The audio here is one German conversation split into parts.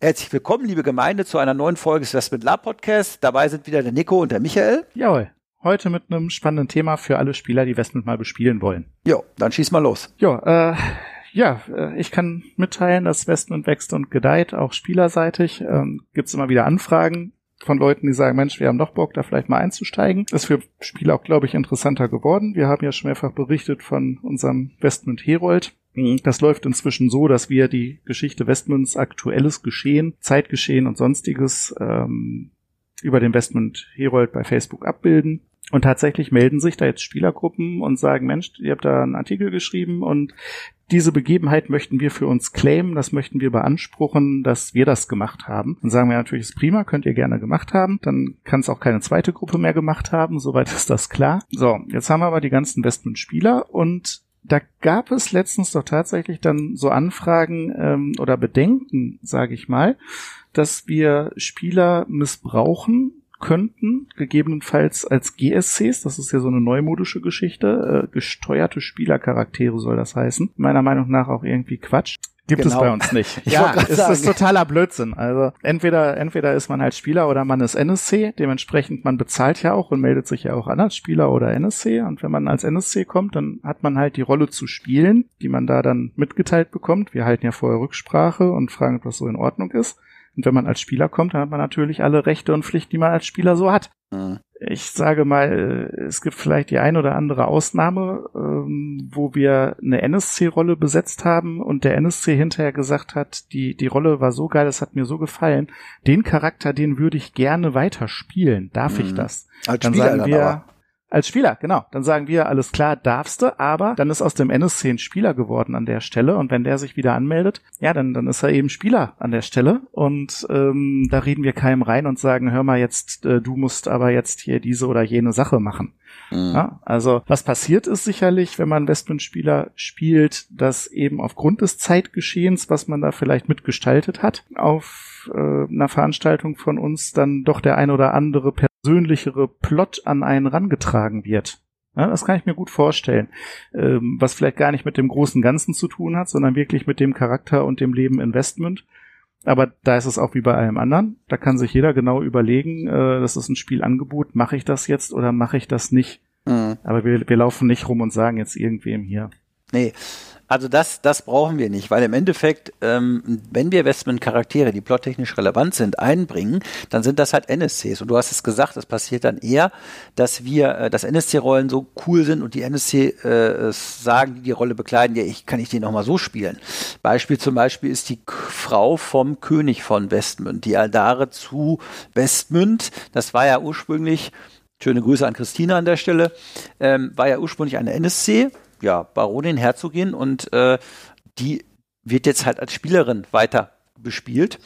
Herzlich willkommen, liebe Gemeinde, zu einer neuen Folge des Westment Lab Podcast. Dabei sind wieder der Nico und der Michael. Jawohl. Heute mit einem spannenden Thema für alle Spieler, die Westment mal bespielen wollen. Jo, dann schieß mal los. Jo, äh, ja, äh, ich kann mitteilen, dass Westment wächst und gedeiht, auch spielerseitig. Ähm, Gibt es immer wieder Anfragen von Leuten, die sagen, Mensch, wir haben doch Bock, da vielleicht mal einzusteigen. Ist für Spieler auch, glaube ich, interessanter geworden. Wir haben ja schon mehrfach berichtet von unserem Westmund Herold. Das läuft inzwischen so, dass wir die Geschichte Westmunds aktuelles Geschehen, Zeitgeschehen und sonstiges ähm, über den Westmund Herold bei Facebook abbilden. Und tatsächlich melden sich da jetzt Spielergruppen und sagen, Mensch, ihr habt da einen Artikel geschrieben und diese Begebenheit möchten wir für uns claimen, das möchten wir beanspruchen, dass wir das gemacht haben. Dann sagen wir natürlich, ist prima, könnt ihr gerne gemacht haben. Dann kann es auch keine zweite Gruppe mehr gemacht haben, soweit ist das klar. So, jetzt haben wir aber die ganzen Westmund-Spieler und da gab es letztens doch tatsächlich dann so Anfragen ähm, oder Bedenken, sage ich mal, dass wir Spieler missbrauchen könnten, gegebenenfalls als GSCs, das ist ja so eine neumodische Geschichte, äh, gesteuerte Spielercharaktere soll das heißen. Meiner Meinung nach auch irgendwie Quatsch. Gibt genau. es bei uns nicht. Ich ja, es ist totaler Blödsinn. Also entweder entweder ist man halt Spieler oder man ist NSC. Dementsprechend man bezahlt ja auch und meldet sich ja auch an als Spieler oder NSC. Und wenn man als NSC kommt, dann hat man halt die Rolle zu spielen, die man da dann mitgeteilt bekommt. Wir halten ja vorher Rücksprache und fragen, ob das so in Ordnung ist. Und wenn man als Spieler kommt, dann hat man natürlich alle Rechte und Pflichten, die man als Spieler so hat. Mhm. Ich sage mal, äh, es gibt vielleicht die ein oder andere Ausnahme, ähm, wo wir eine NSC-Rolle besetzt haben und der NSC hinterher gesagt hat, die, die Rolle war so geil, es hat mir so gefallen. Den Charakter, den würde ich gerne weiter spielen. Darf mhm. ich das? Als dann Spieler sagen wir, dann als Spieler, genau. Dann sagen wir, alles klar, darfst du, aber dann ist aus dem NSC ein Spieler geworden an der Stelle und wenn der sich wieder anmeldet, ja, dann, dann ist er eben Spieler an der Stelle und ähm, da reden wir keinem rein und sagen, hör mal jetzt, äh, du musst aber jetzt hier diese oder jene Sache machen. Mhm. Ja, also was passiert ist sicherlich, wenn man Westman-Spieler spielt, dass eben aufgrund des Zeitgeschehens, was man da vielleicht mitgestaltet hat, auf äh, einer Veranstaltung von uns dann doch der ein oder andere persönlichere Plot an einen rangetragen wird. Ja, das kann ich mir gut vorstellen. Ähm, was vielleicht gar nicht mit dem großen Ganzen zu tun hat, sondern wirklich mit dem Charakter und dem Leben Investment. Aber da ist es auch wie bei allem anderen. Da kann sich jeder genau überlegen, äh, das ist ein Spielangebot, mache ich das jetzt oder mache ich das nicht? Mhm. Aber wir, wir laufen nicht rum und sagen jetzt irgendwem hier. Nee, also das, das brauchen wir nicht, weil im Endeffekt, ähm, wenn wir Investment-Charaktere, die plottechnisch relevant sind, einbringen, dann sind das halt NSCs. Und du hast es gesagt, es passiert dann eher, dass wir, äh, dass NSC-Rollen so cool sind und die NSC äh, sagen, die die Rolle bekleiden, ja, ich kann ich die nochmal so spielen. Beispiel zum Beispiel ist die Frau vom König von Westmünd, die Aldare zu Westmünd. Das war ja ursprünglich, schöne Grüße an Christina an der Stelle, ähm, war ja ursprünglich eine NSC ja, Baronin, Herzogin und äh, die wird jetzt halt als Spielerin weiter bespielt.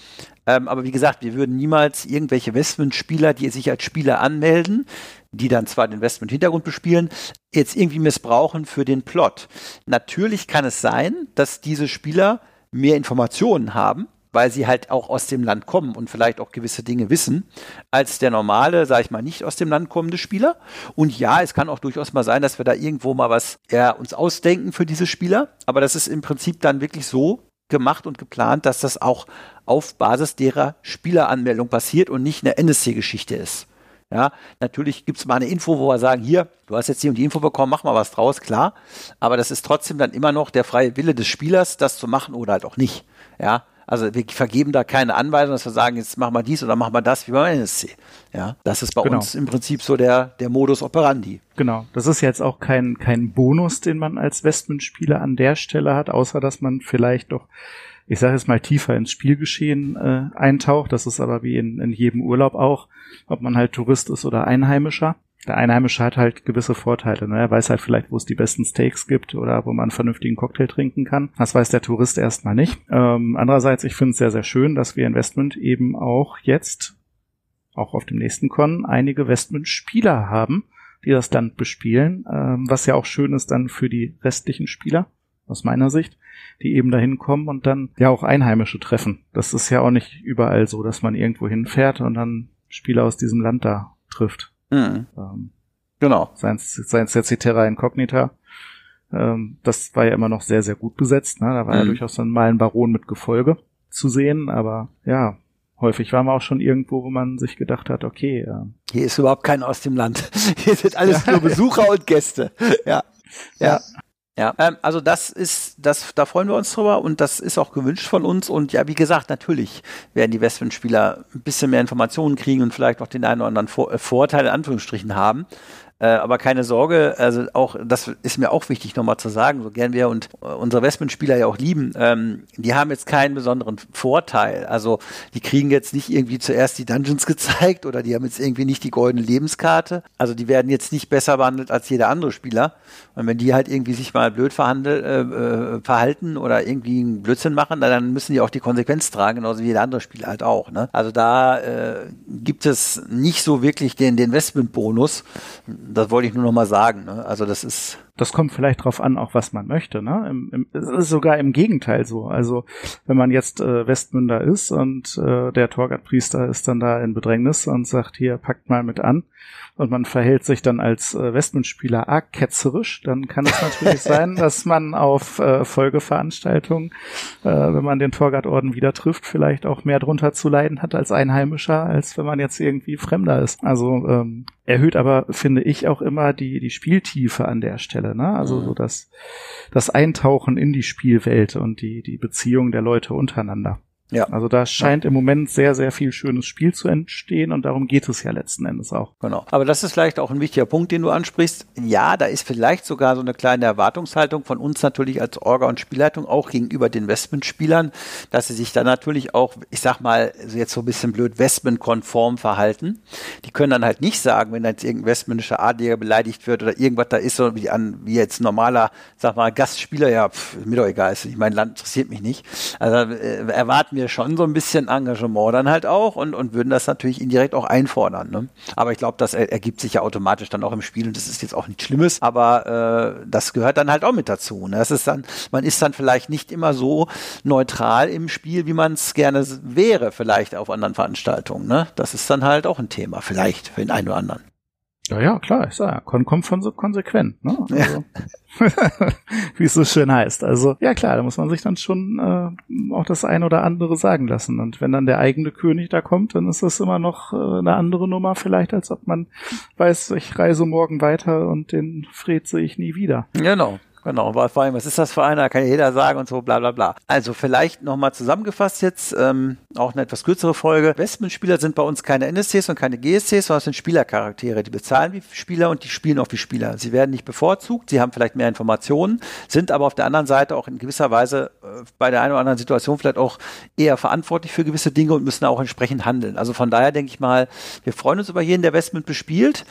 Ähm, aber wie gesagt, wir würden niemals irgendwelche Westmund-Spieler, die sich als Spieler anmelden, die dann zwar den Westmund-Hintergrund bespielen, jetzt irgendwie missbrauchen für den Plot. Natürlich kann es sein, dass diese Spieler mehr Informationen haben, weil sie halt auch aus dem Land kommen und vielleicht auch gewisse Dinge wissen, als der normale, sage ich mal, nicht aus dem Land kommende Spieler. Und ja, es kann auch durchaus mal sein, dass wir da irgendwo mal was ja, uns ausdenken für diese Spieler. Aber das ist im Prinzip dann wirklich so gemacht und geplant, dass das auch auf Basis derer Spieleranmeldung passiert und nicht eine NSC-Geschichte ist. Ja, natürlich gibt es mal eine Info, wo wir sagen, hier, du hast jetzt hier und die Info bekommen, mach mal was draus, klar. Aber das ist trotzdem dann immer noch der freie Wille des Spielers, das zu machen oder halt auch nicht. Ja, also wir vergeben da keine Anweisung, dass wir sagen, jetzt machen wir dies oder machen wir das wie beim NSC. Ja, das ist bei genau. uns im Prinzip so der, der Modus operandi. Genau. Das ist jetzt auch kein, kein Bonus, den man als Westman-Spieler an der Stelle hat, außer dass man vielleicht doch ich sage jetzt mal, tiefer ins Spielgeschehen äh, eintaucht. Das ist aber wie in, in jedem Urlaub auch, ob man halt Tourist ist oder Einheimischer. Der Einheimische hat halt gewisse Vorteile. Ne? Er weiß halt vielleicht, wo es die besten Steaks gibt oder wo man einen vernünftigen Cocktail trinken kann. Das weiß der Tourist erstmal nicht. Ähm, andererseits, ich finde es sehr, sehr schön, dass wir Investment eben auch jetzt, auch auf dem nächsten Con, einige Investment-Spieler haben, die das Land bespielen, ähm, was ja auch schön ist dann für die restlichen Spieler, aus meiner Sicht, die eben dahin kommen und dann ja auch Einheimische treffen. Das ist ja auch nicht überall so, dass man irgendwo hinfährt und dann Spieler aus diesem Land da trifft. Mhm. Ähm, genau. Seien es jetzt die Terra Incognita. Ähm, das war ja immer noch sehr, sehr gut besetzt. Ne? Da war mhm. ja durchaus dann mal ein Baron mit Gefolge zu sehen, aber ja, häufig waren wir auch schon irgendwo, wo man sich gedacht hat, okay. Äh, Hier ist überhaupt keiner aus dem Land. Hier sind alles nur Besucher und Gäste. Ja. Ja. ja. Ja, ähm, also das ist, das, da freuen wir uns drüber und das ist auch gewünscht von uns. Und ja, wie gesagt, natürlich werden die Westwind-Spieler ein bisschen mehr Informationen kriegen und vielleicht auch den einen oder anderen Vor äh, Vorteil in Anführungsstrichen haben. Äh, aber keine Sorge, also auch, das ist mir auch wichtig nochmal zu sagen, so gern wir und äh, unsere Westman-Spieler ja auch lieben, ähm, die haben jetzt keinen besonderen Vorteil. Also die kriegen jetzt nicht irgendwie zuerst die Dungeons gezeigt oder die haben jetzt irgendwie nicht die goldene Lebenskarte. Also die werden jetzt nicht besser behandelt als jeder andere Spieler. Und wenn die halt irgendwie sich mal blöd äh, äh, verhalten oder irgendwie einen Blödsinn machen, dann müssen die auch die Konsequenz tragen, genauso wie jeder andere Spieler halt auch. Ne? Also da äh, gibt es nicht so wirklich den, den Investment-Bonus das wollte ich nur noch mal sagen. Ne? Also das ist. Das kommt vielleicht drauf an, auch was man möchte. Ne? Im, im, es ist sogar im Gegenteil so. Also wenn man jetzt äh, Westmünder ist und äh, der Torgat-Priester ist dann da in Bedrängnis und sagt, hier, packt mal mit an und man verhält sich dann als äh, Westman-Spieler arg ketzerisch, dann kann es natürlich sein, dass man auf äh, Folgeveranstaltungen, äh, wenn man den Torgard-Orden wieder trifft, vielleicht auch mehr drunter zu leiden hat als Einheimischer, als wenn man jetzt irgendwie Fremder ist. Also ähm, erhöht aber, finde ich, auch immer die, die Spieltiefe an der Stelle. Ne? Also mhm. so das, das Eintauchen in die Spielwelt und die, die Beziehung der Leute untereinander. Ja. Also da scheint ja. im Moment sehr, sehr viel schönes Spiel zu entstehen und darum geht es ja letzten Endes auch. Genau. Aber das ist vielleicht auch ein wichtiger Punkt, den du ansprichst. Ja, da ist vielleicht sogar so eine kleine Erwartungshaltung von uns natürlich als Orga und Spielleitung auch gegenüber den Westman-Spielern, dass sie sich dann natürlich auch, ich sag mal, jetzt so ein bisschen blöd Westman-konform verhalten. Die können dann halt nicht sagen, wenn jetzt irgendein westmännischer Adliger beleidigt wird oder irgendwas da ist, so wie, an, wie jetzt normaler, sag mal, Gastspieler, ja, pff, mir doch egal, ich mein Land interessiert mich nicht. Also äh, erwarten wir wir schon so ein bisschen Engagement dann halt auch und, und würden das natürlich indirekt auch einfordern. Ne? Aber ich glaube, das er, ergibt sich ja automatisch dann auch im Spiel und das ist jetzt auch nichts Schlimmes, aber äh, das gehört dann halt auch mit dazu. Ne? Das ist dann, man ist dann vielleicht nicht immer so neutral im Spiel, wie man es gerne wäre, vielleicht auf anderen Veranstaltungen. Ne? Das ist dann halt auch ein Thema, vielleicht für den einen oder anderen. Ja, ja, klar, ich sag, kommt von so konsequent, ne? Also, ja. wie es so schön heißt. Also, ja klar, da muss man sich dann schon äh, auch das ein oder andere sagen lassen. Und wenn dann der eigene König da kommt, dann ist das immer noch äh, eine andere Nummer, vielleicht, als ob man weiß, ich reise morgen weiter und den Fred sehe ich nie wieder. Genau. Genau, vor allem, was ist das für einer, kann ja jeder sagen und so, bla bla bla. Also vielleicht nochmal zusammengefasst jetzt, ähm, auch eine etwas kürzere Folge. Westman-Spieler sind bei uns keine NSCs und keine GSCs, sondern es sind Spielercharaktere. Die bezahlen wie Spieler und die spielen auch wie Spieler. Sie werden nicht bevorzugt, sie haben vielleicht mehr Informationen, sind aber auf der anderen Seite auch in gewisser Weise äh, bei der einen oder anderen Situation vielleicht auch eher verantwortlich für gewisse Dinge und müssen auch entsprechend handeln. Also von daher denke ich mal, wir freuen uns über jeden, der Westman bespielt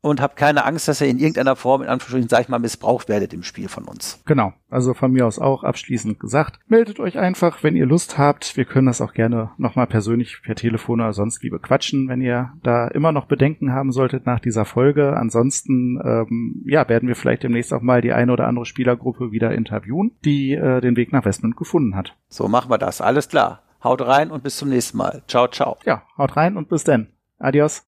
und habt keine Angst, dass ihr in irgendeiner Form, in Anführungsstrichen, sag ich mal, missbraucht werdet im Spiel von uns. Genau. Also von mir aus auch abschließend gesagt. Meldet euch einfach, wenn ihr Lust habt. Wir können das auch gerne nochmal persönlich per Telefon oder sonst wie bequatschen, wenn ihr da immer noch Bedenken haben solltet nach dieser Folge. Ansonsten, ähm, ja, werden wir vielleicht demnächst auch mal die eine oder andere Spielergruppe wieder interviewen, die äh, den Weg nach Westmund gefunden hat. So machen wir das. Alles klar. Haut rein und bis zum nächsten Mal. Ciao, ciao. Ja, haut rein und bis dann. Adios.